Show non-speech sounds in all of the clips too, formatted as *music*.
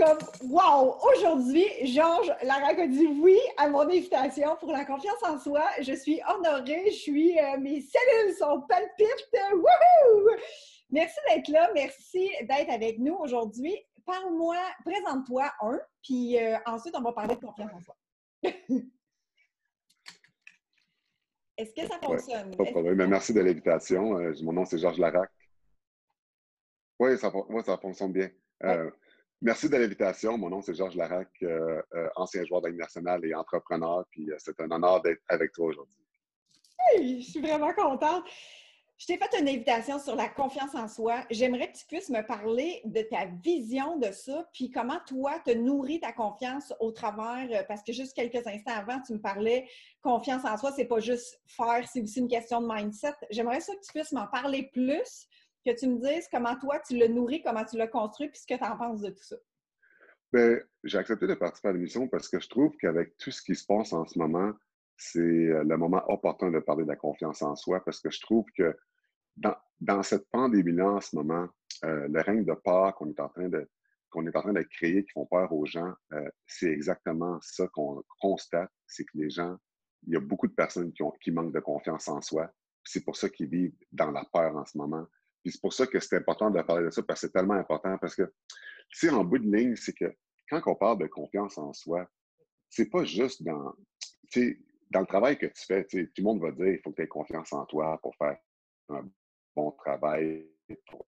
suis comme, wow! Aujourd'hui, Georges Larac a dit oui à mon invitation pour la confiance en soi. Je suis honorée, je suis, euh, mes cellules sont palpites. Wouhou! Merci d'être là, merci d'être avec nous aujourd'hui. Parle-moi, présente-toi un, puis euh, ensuite, on va parler de confiance en soi. *laughs* Est-ce que ça fonctionne? pas de problème. Merci de l'invitation. Euh, mon nom, c'est Georges Larac. Oui, ça, ça fonctionne bien. Euh, merci de l'invitation. Mon nom, c'est Georges Larac, euh, ancien joueur de nationale et entrepreneur. Puis c'est un honneur d'être avec toi aujourd'hui. je suis vraiment contente. Je t'ai fait une invitation sur la confiance en soi. J'aimerais que tu puisses me parler de ta vision de ça, puis comment toi te nourris ta confiance au travers, euh, parce que juste quelques instants avant, tu me parlais confiance en soi, c'est pas juste faire, c'est aussi une question de mindset. J'aimerais ça que tu puisses m'en parler plus, que tu me dises comment toi tu le nourris, comment tu l'as construit, puis ce que tu en penses de tout ça. Bien, j'ai accepté de participer à l'émission parce que je trouve qu'avec tout ce qui se passe en ce moment, c'est euh, le moment opportun de parler de la confiance en soi parce que je trouve que dans, cette pandémie-là, en ce moment, euh, le règne de peur qu'on est en train de qu'on est en train de créer, qui font peur aux gens, euh, c'est exactement ça qu'on constate, c'est que les gens, il y a beaucoup de personnes qui, ont, qui manquent de confiance en soi. C'est pour ça qu'ils vivent dans la peur en ce moment. Puis c'est pour ça que c'est important de parler de ça, parce que c'est tellement important, parce que, tu sais, en bout de ligne, c'est que quand on parle de confiance en soi, c'est pas juste dans, dans le travail que tu fais, tout le monde va dire, il faut que tu aies confiance en toi pour faire un bon travail pour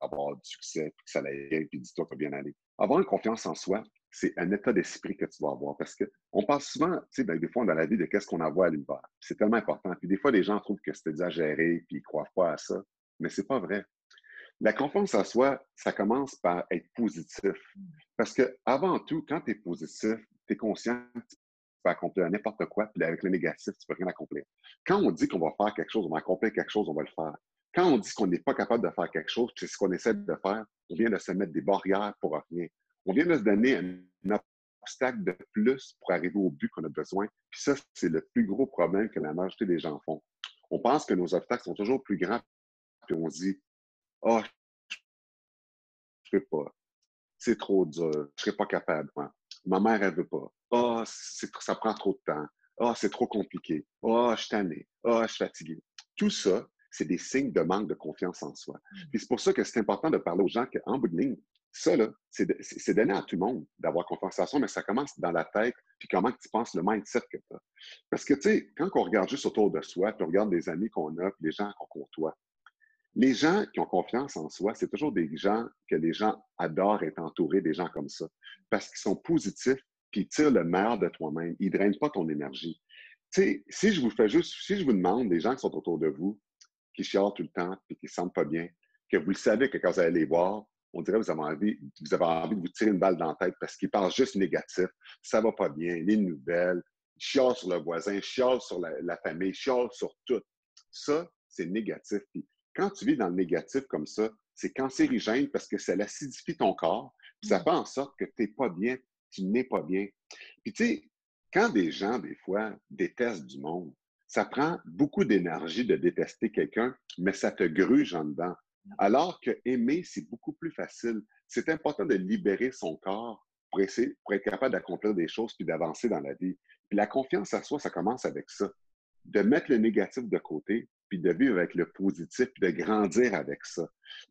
avoir du succès, puis que ça aille bien, puis dis-toi que bien aller. Avoir une confiance en soi, c'est un état d'esprit que tu vas avoir. Parce qu'on parle souvent, tu sais, ben, des fois, dans la vie, de qu'est-ce qu'on a à l'univers. C'est tellement important. Puis des fois, les gens trouvent que c'est exagéré, puis ils ne croient pas à ça. Mais c'est pas vrai. La confiance en soi, ça commence par être positif. Parce que avant tout, quand tu es positif, tu es conscient que tu peux accomplir n'importe quoi, puis avec le négatif, tu peux rien accomplir. Quand on dit qu'on va faire quelque chose, on va accomplir quelque chose, on va le faire. Quand on dit qu'on n'est pas capable de faire quelque chose, c'est ce qu'on essaie de faire, on vient de se mettre des barrières pour rien. On vient de se donner un obstacle de plus pour arriver au but qu'on a besoin. Puis ça, c'est le plus gros problème que la majorité des gens font. On pense que nos obstacles sont toujours plus grands, puis on se dit Ah, oh, je ne peux pas. C'est trop dur. Je ne serai pas capable. Ma mère, elle ne veut pas. Ah, oh, ça prend trop de temps. Ah, oh, c'est trop compliqué. Ah, oh, je suis tanné. Ah, je suis fatigué. Tout ça, c'est des signes de manque de confiance en soi. Mmh. c'est pour ça que c'est important de parler aux gens qu'en bout de ligne, ça, c'est donné à tout le monde d'avoir confiance en soi, mais ça commence dans la tête, puis comment tu penses le mindset que tu as. Parce que, tu sais, quand on regarde juste autour de soi, puis on regarde les amis qu'on a, puis les gens qu'on côtoie, les gens qui ont confiance en soi, c'est toujours des gens que les gens adorent être entourés des gens comme ça. Parce qu'ils sont positifs, puis tirent le meilleur de toi-même. Ils ne drainent pas ton énergie. Tu sais, si je vous fais juste, si je vous demande, des gens qui sont autour de vous, qui chialent tout le temps et qui ne sentent pas bien, que vous le savez que quand vous allez les voir, on dirait que vous avez envie, vous avez envie de vous tirer une balle dans la tête parce qu'ils parlent juste négatif. Ça va pas bien, les nouvelles, chialent sur le voisin, chialent sur la, famille, chialent sur tout. Ça, c'est négatif. Puis quand tu vis dans le négatif comme ça, c'est cancérigène parce que ça acidifie ton corps. Puis ça mm. fait en sorte que tu n'es pas bien, tu n'es pas bien. Puis tu sais, quand des gens, des fois, détestent du monde, ça prend beaucoup d'énergie de détester quelqu'un, mais ça te gruge en dedans. Alors que aimer, c'est beaucoup plus facile. C'est important de libérer son corps pour, essayer, pour être capable d'accomplir des choses puis d'avancer dans la vie. Puis la confiance à soi, ça commence avec ça. De mettre le négatif de côté, puis de vivre avec le positif, puis de grandir avec ça.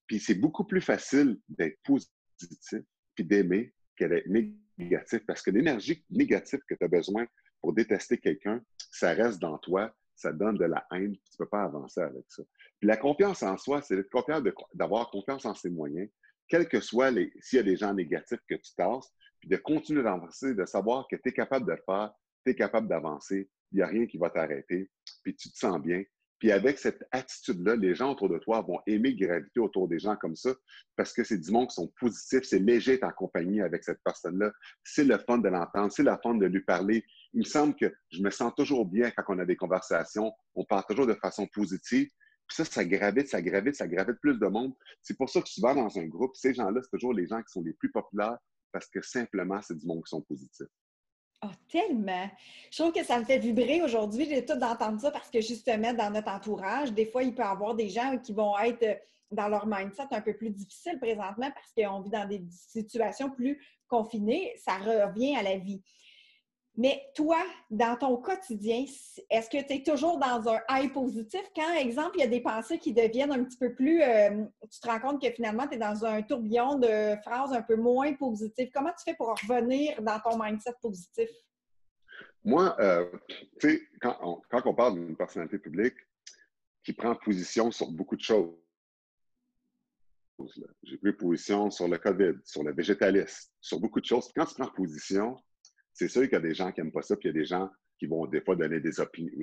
Puis c'est beaucoup plus facile d'être positif, puis d'aimer que d'être négatif, parce que l'énergie négative que tu as besoin pour détester quelqu'un, ça reste dans toi, ça donne de la haine, tu ne peux pas avancer avec ça. Puis la confiance en soi, c'est d'avoir confiance en ses moyens, quel que soit les, s'il y a des gens négatifs que tu tasses, puis de continuer d'avancer, de savoir que tu es capable de le faire, tu es capable d'avancer, il n'y a rien qui va t'arrêter, puis tu te sens bien, puis avec cette attitude-là, les gens autour de toi vont aimer graviter autour des gens comme ça parce que c'est du monde qui sont positifs, c'est léger d'être en compagnie avec cette personne-là. C'est le fun de l'entendre, c'est le fun de lui parler. Il me semble que je me sens toujours bien quand on a des conversations. On parle toujours de façon positive. Puis ça, ça gravite, ça gravite, ça gravite plus de monde. C'est pour ça que souvent dans un groupe, ces gens-là, c'est toujours les gens qui sont les plus populaires parce que simplement, c'est du monde qui sont positifs. Oh, tellement! Je trouve que ça me fait vibrer aujourd'hui. J'ai tout d'entendre ça parce que justement, dans notre entourage, des fois, il peut y avoir des gens qui vont être dans leur mindset un peu plus difficile présentement parce qu'on vit dans des situations plus confinées, ça revient à la vie. Mais toi, dans ton quotidien, est-ce que tu es toujours dans un high positif? Quand, exemple, il y a des pensées qui deviennent un petit peu plus... Euh, tu te rends compte que finalement, tu es dans un tourbillon de phrases un peu moins positives. Comment tu fais pour revenir dans ton mindset positif? Moi, euh, tu sais, quand on, parle d'une personnalité publique qui prend position sur beaucoup de choses, j'ai pris position sur le COVID, sur le végétalisme, sur beaucoup de choses. Quand tu prends position, c'est sûr qu'il y a des gens qui n'aiment pas ça, puis il y a des gens qui vont des fois donner des,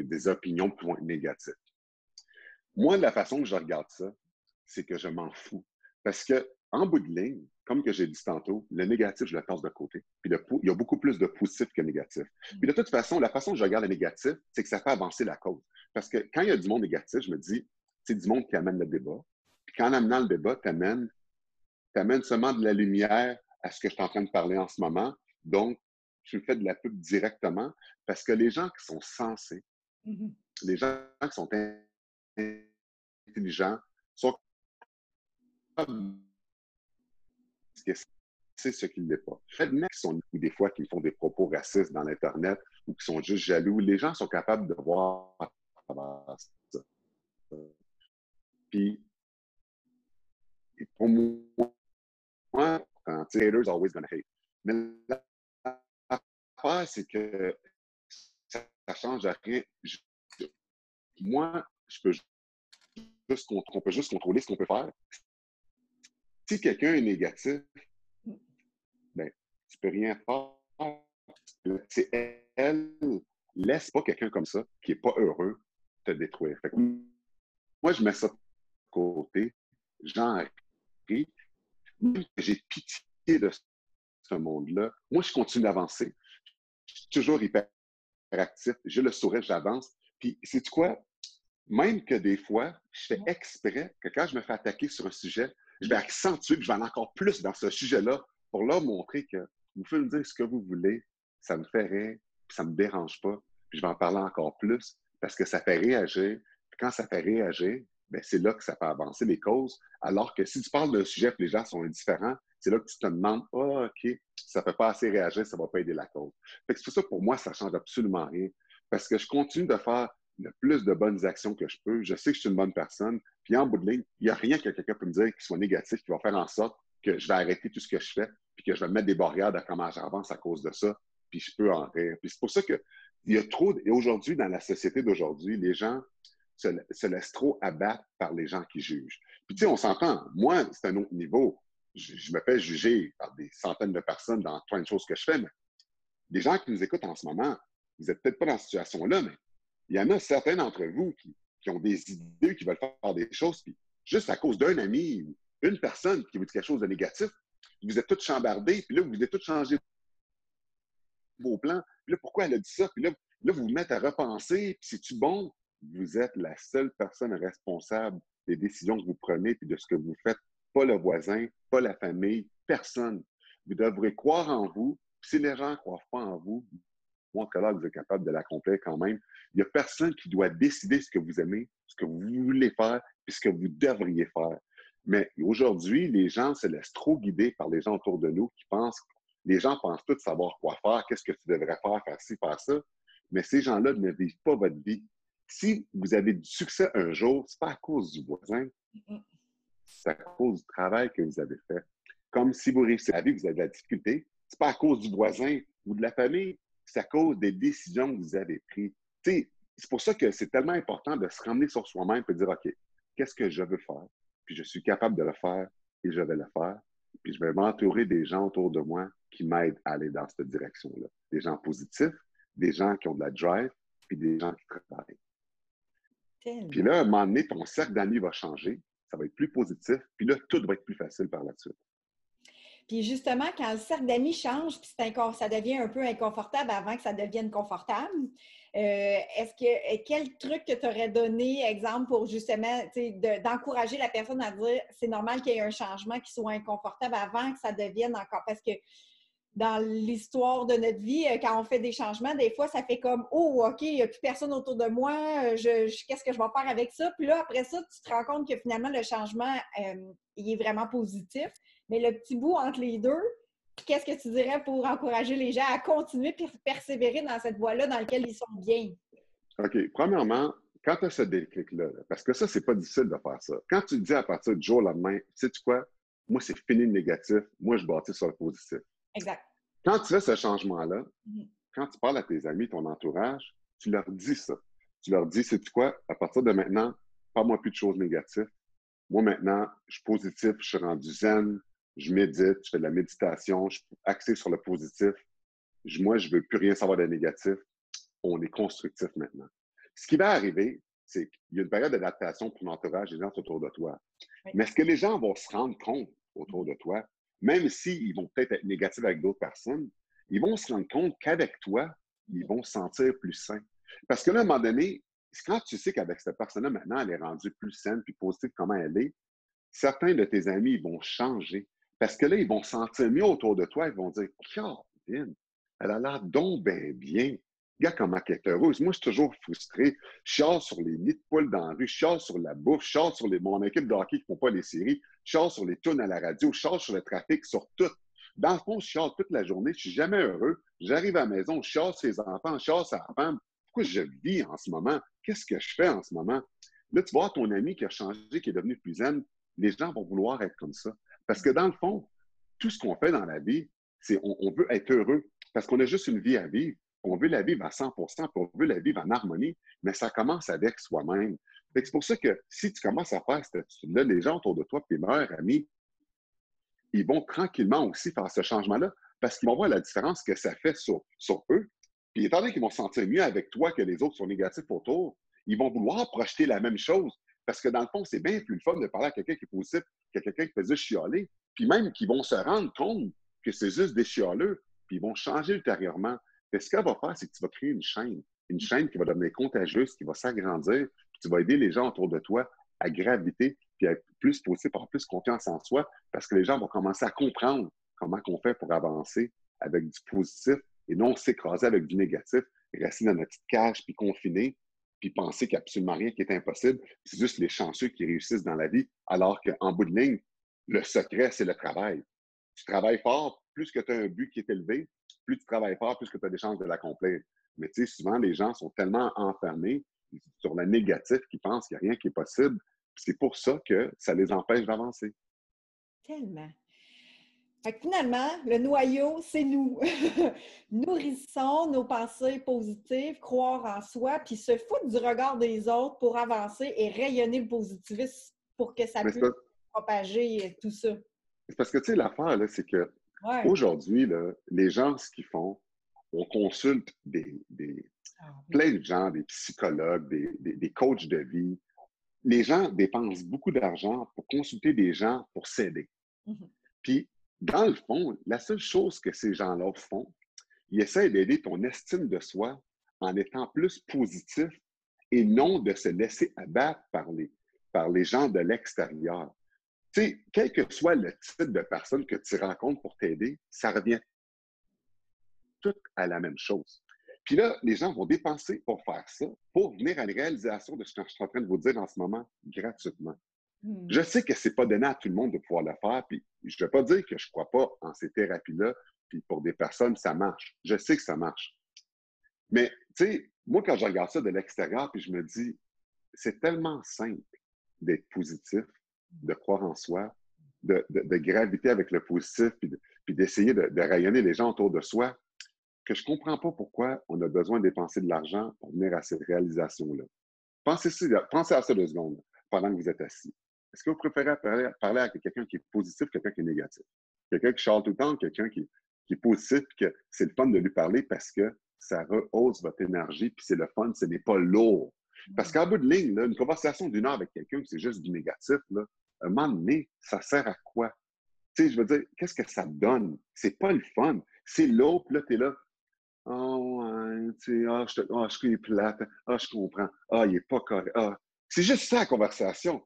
des opinions plus négatives. Moi, la façon que je regarde ça, c'est que je m'en fous. Parce que, en bout de ligne, comme que j'ai dit tantôt, le négatif, je le passe de côté. Puis il y a beaucoup plus de positif que de négatif. Puis de toute façon, la façon que je regarde le négatif, c'est que ça fait avancer la cause. Parce que quand il y a du monde négatif, je me dis, c'est du monde qui amène le débat. Puis qu'en amenant le débat, tu amènes, amènes seulement de la lumière à ce que je suis en train de parler en ce moment. Donc, tu fais de la pub directement parce que les gens qui sont sensés, mm-hmm. les gens qui sont intelligents, sont c'est ce qu'il n'est pas. Mecs qui sont ou des fois qui font des propos racistes dans l'Internet ou qui sont juste jaloux, les gens sont capables de voir ça. Puis, pour moi, haters always gonna hate. Mais c'est que ça ne change rien. moi, je peux juste, on peut juste contrôler ce qu'on peut faire. Si quelqu'un est négatif, ben, tu peux rien faire. C'est elle, laisse pas quelqu'un comme ça, qui n'est pas heureux, te détruire. moi, je mets ça de côté, j'en ris. J'ai pitié de ce monde-là. Moi, je continue d'avancer toujours hyper actif. J'ai le sourire, j'avance. Puis, c'est quoi? Même que des fois, je fais exprès que quand je me fais attaquer sur un sujet, je vais accentuer que je vais aller encore plus dans ce sujet-là pour leur montrer que vous pouvez me dire ce que vous voulez, ça me fait rire, puis ça ne me dérange pas, puis je vais en parler encore plus parce que ça fait réagir. Puis quand ça fait réagir, ben, c'est là que ça fait avancer les causes. Alors que si tu parles d'un sujet et les gens sont indifférents, c'est là que tu te demandes, ah, OK, ça ne fait pas assez réagir, ça ne va pas aider la cause. c'est pour ça, pour moi, ça ne change absolument rien. Parce que je continue de faire le plus de bonnes actions que je peux. Je sais que je suis une bonne personne. Puis en bout de ligne, il n'y a rien que quelqu'un peut me dire qui soit négatif, qui va faire en sorte que je vais arrêter tout ce que je fais, puis que je vais mettre des barrières de comment j'avance à cause de ça, puis je peux en rire. Puis c'est pour ça qu'il y a trop, et aujourd'hui, dans la société d'aujourd'hui, les gens se, laissent trop abattre par les gens qui jugent. Puis tu sais, on s'entend, moi, c'est un autre niveau je, me fais juger par des centaines de personnes dans plein de choses que je fais, mais les gens qui nous écoutent en ce moment, vous n'êtes peut-être pas dans cette situation-là, mais il y en a certains d'entre vous qui, ont des idées, qui veulent faire des choses, puis juste à cause d'un ami ou une personne qui vous dit quelque chose de négatif, vous êtes tous chambardés, puis là, vous êtes tous changé vos plans. Puis là, pourquoi elle a dit ça? Puis là, là vous vous mettez à repenser, puis c'est-tu bon? Vous êtes la seule personne responsable des décisions que vous prenez puis de ce que vous faites pas le voisin, pas la famille, personne. Vous devrez croire en vous. Si les gens ne croient pas en vous, montre là vous êtes capable de l'accomplir quand même. Il n'y a personne qui doit décider ce que vous aimez, ce que vous voulez faire, puis ce que vous devriez faire. Mais aujourd'hui, les gens se laissent trop guider par les gens autour de nous qui pensent, les gens pensent tous savoir quoi faire, qu'est-ce que tu devrais faire, faire ci, faire ça. Mais ces gens-là ne vivent pas votre vie. Si vous avez du succès un jour, ce n'est pas à cause du voisin, c'est à cause du travail que vous avez fait. Comme si vous réussissez la vie, vous avez de la difficulté, c'est pas à cause du voisin ou de la famille, c'est à cause des décisions que vous avez prises. C'est pour ça que c'est tellement important de se ramener sur soi-même et de dire, OK, qu'est-ce que je veux faire? Puis je suis capable de le faire et je vais le faire. Puis je vais m'entourer des gens autour de moi qui m'aident à aller dans cette direction-là. Des gens positifs, des gens qui ont de la drive, puis des gens qui travaillent. Puis là, à un moment donné, ton cercle d'amis va changer, ça va être plus positif, puis là, tout va être plus facile par la suite. Puis justement, quand le cercle d'amis change, puis ça devient un peu inconfortable avant que ça devienne confortable, euh, est-ce que quel truc que tu aurais donné, exemple, pour justement d'encourager la personne à dire c'est normal qu'il y ait un changement qui soit inconfortable avant que ça devienne encore. Parce que dans l'histoire de notre vie, euh, quand on fait des changements, des fois, ça fait comme Oh, OK, il n'y a plus personne autour de moi, euh, je, qu'est-ce que je vais faire avec ça? Puis là, après ça, tu te rends compte que finalement, le changement, euh, il est vraiment positif. Mais le petit bout entre les deux, qu'est-ce que tu dirais pour encourager les gens à continuer et persévérer dans cette voie-là dans laquelle ils sont bien? OK. Premièrement, quand tu as ce déclic-là, parce que ça, c'est pas difficile de faire ça. Quand tu dis à partir du jour au lendemain, sais-tu quoi? Moi, c'est fini le négatif. Moi, je bâtis sur le positif. Exact. Quand tu fais ce changement-là, Mhm. quand tu parles à tes amis, ton entourage, tu leur dis ça. Tu leur dis, sais-tu quoi? À partir de maintenant, parle-moi plus de choses négatives. Moi, maintenant, je suis positif, je suis rendu zen, je médite, je fais de la méditation, je suis axé sur le positif. Je- moi, je veux plus rien savoir de négatif. On est constructif maintenant. Ce qui va arriver, c'est qu'il y a une période d'adaptation pour l'entourage et les gens autour de toi. Oui. Mais est-ce que les gens vont se rendre compte autour de toi, même s'ils vont peut-être être négatifs avec d'autres personnes, ils vont se rendre compte qu'avec toi, ils vont se sentir plus sains. Parce que là, à un moment donné, quand tu sais qu'avec cette personne-là, maintenant, elle est rendue plus saine, plus positive, comment elle est, certains de tes amis vont changer. Parce que là, ils vont se sentir mieux autour de toi. Ils vont dire Caroline, elle a l'air donc bien bien. Regarde comment elle est heureuse. Moi, je suis toujours frustré. Je sur les nids de poules dans la rue, je sur la bouffe, je sur les, mon équipe de hockey qui ne font pas les séries, je chiale sur les tunes à la radio, je chiale sur le trafic, sur tout. Dans le fond, je chiale toute la journée, je suis jamais heureux. J'arrive à la maison, je chiale sur les enfants, je sur la femme. Pourquoi je vis en ce moment? Qu'est-ce que je fais en ce moment? Là, tu vois ton ami qui a changé, qui est devenu plus zen, les gens vont vouloir être comme ça. Parce que dans le fond, tout ce qu'on fait dans la vie, c'est on, on veut être heureux parce qu'on a juste une vie à vivre. On veut la vivre à 100% puis on veut la vivre en harmonie, mais ça commence avec soi-même. Que C'est pour ça que si tu commences à faire cette attitude-là, les gens autour de toi, tes meilleurs amis, ils vont tranquillement aussi faire ce changement-là parce qu'ils vont voir la différence que ça fait sur, eux. Puis étant donné qu'ils vont se sentir mieux avec toi que les autres sont négatifs autour, ils vont vouloir projeter la même chose. Parce que dans le fond, c'est bien plus le fun de parler à quelqu'un qui est positif qu'à quelqu'un qui juste chialer. Puis même qu'ils vont se rendre compte que c'est juste des chialeux, puis ils vont changer ultérieurement. Mais ce qu'elle va faire, c'est que tu vas créer une chaîne. Une chaîne qui va devenir contagieuse, qui va s'agrandir, tu vas aider les gens autour de toi à graviter, puis à être plus positif, avoir plus confiance en soi, parce que les gens vont commencer à comprendre comment on fait pour avancer avec du positif et non s'écraser avec du négatif, rester dans notre petite cage, puis confiné, puis penser qu'il n'y a absolument rien qui est impossible. C'est juste les chanceux qui réussissent dans la vie, alors qu'en bout de ligne, le secret, c'est le travail. Tu travailles fort, plus que tu as un but qui est élevé, plus tu travailles fort, plus que tu as des chances de l'accomplir. Mais tu sais, souvent, les gens sont tellement enfermés sur le négatif qu'ils pensent qu'il n'y a rien qui est possible. C'est pour ça que ça les empêche d'avancer. Tellement. Fait que finalement, le noyau, c'est nous. *laughs* Nourrissons nos pensées positives, croire en soi, puis se foutre du regard des autres pour avancer et rayonner le positivisme pour que ça Mais puisse propager tout ça. c'est parce que, tu sais, l'affaire, là, c'est que Ouais. aujourd'hui, les gens, ce qu'ils font, on consulte des, des- Ah oui. plein de gens, des psychologues, des, des- des coachs de vie. Les gens dépensent beaucoup d'argent pour consulter des gens pour s'aider. Mhm. Puis, dans le fond, la seule chose que ces gens-là font, ils essaient d'aider ton estime de soi en étant plus positif et non de se laisser abattre par les, par les gens de l'extérieur. Tu sais, quel que soit le type de personne que tu rencontres pour t'aider, ça revient tout à la même chose. Puis là, les gens vont dépenser pour faire ça, pour venir à une réalisation de ce que je suis en train de vous dire en ce moment gratuitement. Hmm. Je sais que c'est pas donné à tout le monde de pouvoir le faire, puis je ne vais pas dire que je ne crois pas en ces thérapies-là, puis pour des personnes, ça marche. Je sais que ça marche. Mais, tu sais, moi, quand je regarde ça de l'extérieur, puis je me dis, c'est tellement simple d'être positif, de croire en soi, de, de- de graviter avec le positif, puis de- puis d'essayer de, de rayonner les gens autour de soi, que je ne comprends pas pourquoi on a besoin de dépenser de l'argent pour venir à cette réalisation-là. Pensez, pensez à ça deux secondes pendant que vous êtes assis. Est-ce que vous préférez parler, parler à quelqu'un qui est positif, quelqu'un qui est négatif? Quelqu'un qui charle tout le temps, quelqu'un qui, qui est positif, puis que c'est le fun de lui parler parce que ça rehausse votre énergie, puis c'est le fun, ce n'est pas lourd. Parce qu'en bout de ligne, là, une conversation d'une heure avec quelqu'un, c'est juste du négatif, là, à un moment donné, ça sert à quoi? Tu sais, je veux dire, qu'est-ce que ça donne? C'est pas le fun. C'est lourd, puis là, t'es là. Oh, ouais, tu sais, ah, je, te- ah, je suis plate. Ah, je comprends. Ah, il est pas correct. Ah. C'est juste ça, la conversation.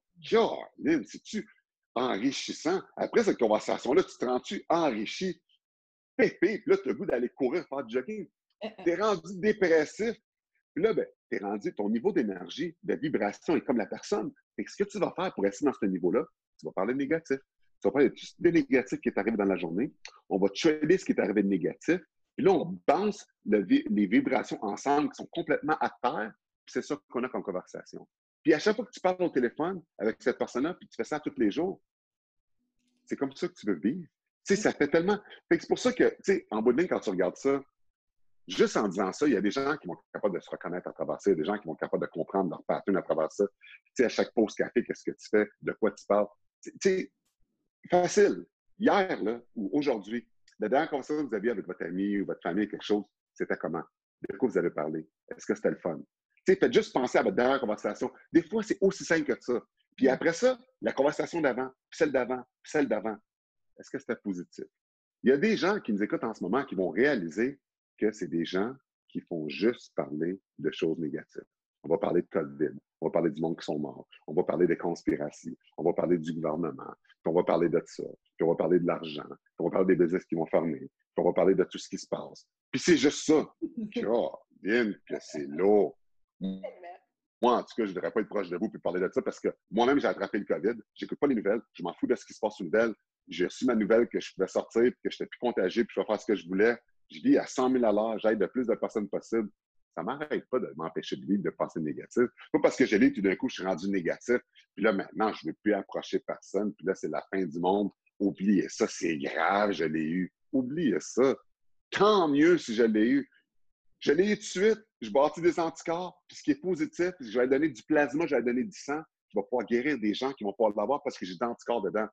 Lynn, c'est-tu enrichissant? Après cette conversation-là, tu te rends-tu enrichi? pépé, puis là, tu as le goût d'aller courir, faire du jogging. Euh, Tu es rendu dépressif. Puis là, ben, tu es rendu, ton niveau d'énergie, de vibration est comme la personne. Fait que ce que tu vas faire pour rester dans ce niveau-là, tu vas parler de négatif. Tu vas parler de tout ce négatif qui est arrivé dans la journée. On va trader ce qui est arrivé de négatif. Puis là, on balance le les vibrations ensemble qui sont complètement à terre. Puis c'est ça qu'on a comme conversation. Puis à chaque fois que tu parles au téléphone avec cette personne-là, puis tu fais ça tous les jours, c'est comme ça que tu veux vivre. Tu sais, ça fait tellement. Fait c'est pour ça que, tu sais, en bout de ligne, quand tu regardes ça, juste en disant ça, il y a des gens qui vont être capables de se reconnaître à travers ça, il y a des gens qui vont être capables de comprendre leur pattern à travers ça. Tu sais, à chaque pause café, qu'est-ce que tu fais, de quoi tu parles? Tu sais, facile. Hier, là, ou aujourd'hui, la dernière conversation que vous aviez avec votre ami ou votre famille, quelque chose, c'était comment? De quoi vous avez parlé? Est-ce que c'était le fun? Tu sais, faites juste penser à votre dernière conversation. Des fois, c'est aussi simple que ça. Puis après ça, la conversation d'avant, puis celle d'avant, puis celle d'avant. Est-ce que c'était positif? Il y a des gens qui nous écoutent en ce moment qui vont réaliser que c'est des gens qui font juste parler de choses négatives. On va parler de COVID, on va parler du monde qui sont morts, on va parler des conspirations, on va parler du gouvernement, puis on va parler de ça, puis on va parler de l'argent, puis on va parler des business qui vont fermer, puis on va parler de tout ce qui se passe. Puis c'est juste ça. *laughs* Oh, bien que c'est lourd. Moi, en tout cas, je ne devrais pas être proche de vous puis parler de ça parce que moi-même, j'ai attrapé le COVID. Je n'écoute pas les nouvelles. Je m'en fous de ce qui se passe aux nouvelles. J'ai reçu ma nouvelle que je pouvais sortir, que je n'étais plus contagieux, puis je vais faire ce que je voulais. Je vis à 100 000 à l'heure, j'aide le plus de personnes possible. Ça ne m'arrête pas de m'empêcher de vivre, de penser négatif. Pas parce que j'ai lu, tout d'un coup, je suis rendu négatif. Puis là, maintenant, je ne veux plus approcher personne. Puis là, c'est la fin du monde. Oubliez ça, c'est grave, je l'ai eu. Oubliez ça. Tant mieux si je l'ai eu. Je l'ai eu de suite. Je bâtis des anticorps. Puis ce qui est positif, je vais donner du plasma, je vais donner du sang. Je vais pouvoir guérir des gens qui vont pouvoir l'avoir parce que j'ai des anticorps dedans.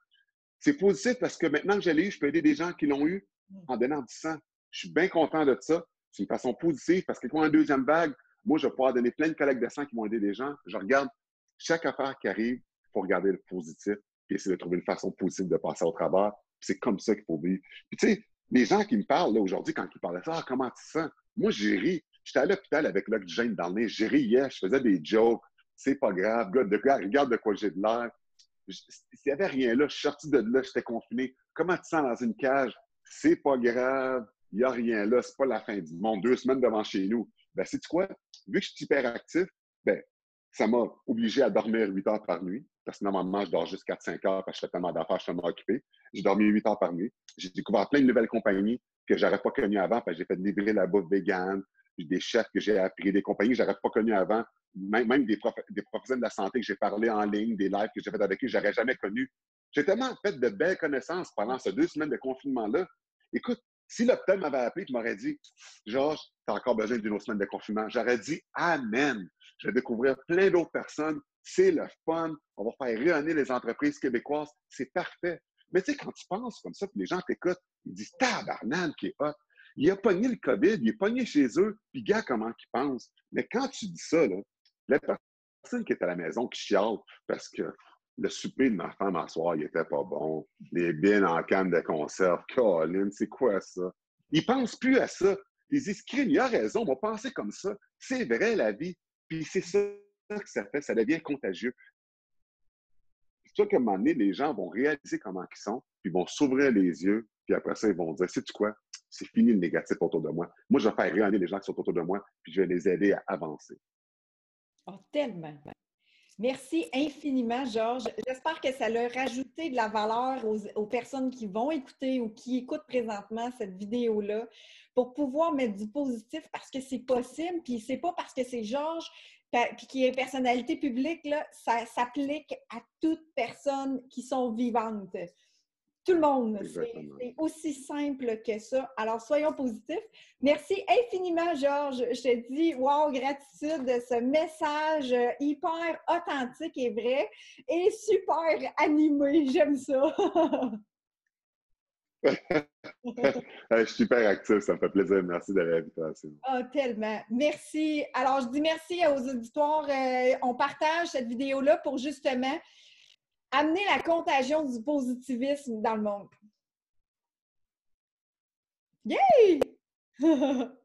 C'est positif parce que maintenant que je l'ai eu, je peux aider des gens qui l'ont eu en donnant du sang. Je suis bien content de ça. C'est une façon positive parce que quand une deuxième vague, moi, je vais pouvoir donner plein de collègues de sang qui vont aider des gens. Je regarde chaque affaire qui arrive pour regarder le positif et essayer de trouver une façon positive de passer au travers. C'est comme ça qu'il faut vivre. Puis tu sais, les gens qui me parlent aujourd'hui, quand ils parlent de ça, ah, comment tu sens? Moi, j'ai ri. J'étais à l'hôpital avec l'oxygène dans le nez. J'ai riais, je faisais des jokes. C'est pas grave. Regarde de quoi j'ai de l'air. S'il n'y avait rien là, je suis sorti de là, j'étais confiné. Comment tu sens dans une cage? C'est pas grave. Il n'y a rien là. C'est pas la fin du monde. Deux semaines devant chez nous. Ben, c'est quoi? Vu que je suis hyperactif, ben, ça m'a obligé à dormir 8 heures par nuit. Parce que normalement, je dors juste 4-5 heures parce que je fais tellement d'affaires, je suis tellement occupé. J'ai dormi 8 heures par nuit. J'ai découvert plein de nouvelles compagnies que j'aurais pas connues avant parce que j'ai fait livrer la bouffe vegan, des chefs que j'ai appris, des compagnies que j'aurais pas connues avant, même, même des, prof, des, professionnels de la santé que j'ai parlé en ligne, des lives que j'ai fait avec eux, j'aurais jamais connu. J'ai tellement fait de belles connaissances pendant ces deux semaines de confinement-là. Écoute, si l'hôpital m'avait appelé et m'aurait dit Georges, tu as encore besoin d'une autre semaine de confinement, j'aurais dit Amen. Je vais découvrir plein d'autres personnes. C'est le fun. On va faire rayonner les entreprises québécoises. C'est parfait. Mais tu sais, quand tu penses comme ça, puis les gens t'écoutent, ils disent Tabarnane qui est hot. Il a pogné le COVID, il est pogné chez eux, puis gars, comment ils pensent. Mais quand tu dis ça, là, la personne qui est à la maison qui chiale parce que le souper de ma femme à soir, il était pas bon. Les bines en canne de conserve. Colin, c'est quoi ça? Ils pensent plus à ça. Ils disent, crime, il a raison, on va penser comme ça. C'est vrai, la vie. Puis c'est ça que ça fait, ça devient contagieux. C'est sûr qu'à un moment donné, les gens vont réaliser comment ils sont, puis vont s'ouvrir les yeux, puis après ça, ils vont dire, sais-tu quoi? C'est fini le négatif autour de moi. Moi, je vais faire rayonner les gens qui sont autour de moi, puis je vais les aider à avancer. Oh, tellement. Merci infiniment, Georges. J'espère que ça a rajouté de la valeur aux, personnes qui vont écouter ou qui écoutent présentement cette vidéo-là pour pouvoir mettre du positif parce que c'est possible. Puis c'est pas parce que c'est Georges puis qui est personnalité publique, là, ça s'applique à toutes personnes qui sont vivantes. Tout le monde. C'est aussi simple que ça. Alors, soyons positifs. Merci infiniment, Georges. Je te dis, wow, gratitude de ce message hyper authentique et vrai et super animé. J'aime ça. *laughs* je suis super actif, ça me fait plaisir. Merci de l'invitation. Oh, tellement. Merci. Alors, je dis merci aux auditoires. Euh, on partage cette vidéo-là pour justement amener la contagion du positivisme dans le monde. Yay! *laughs*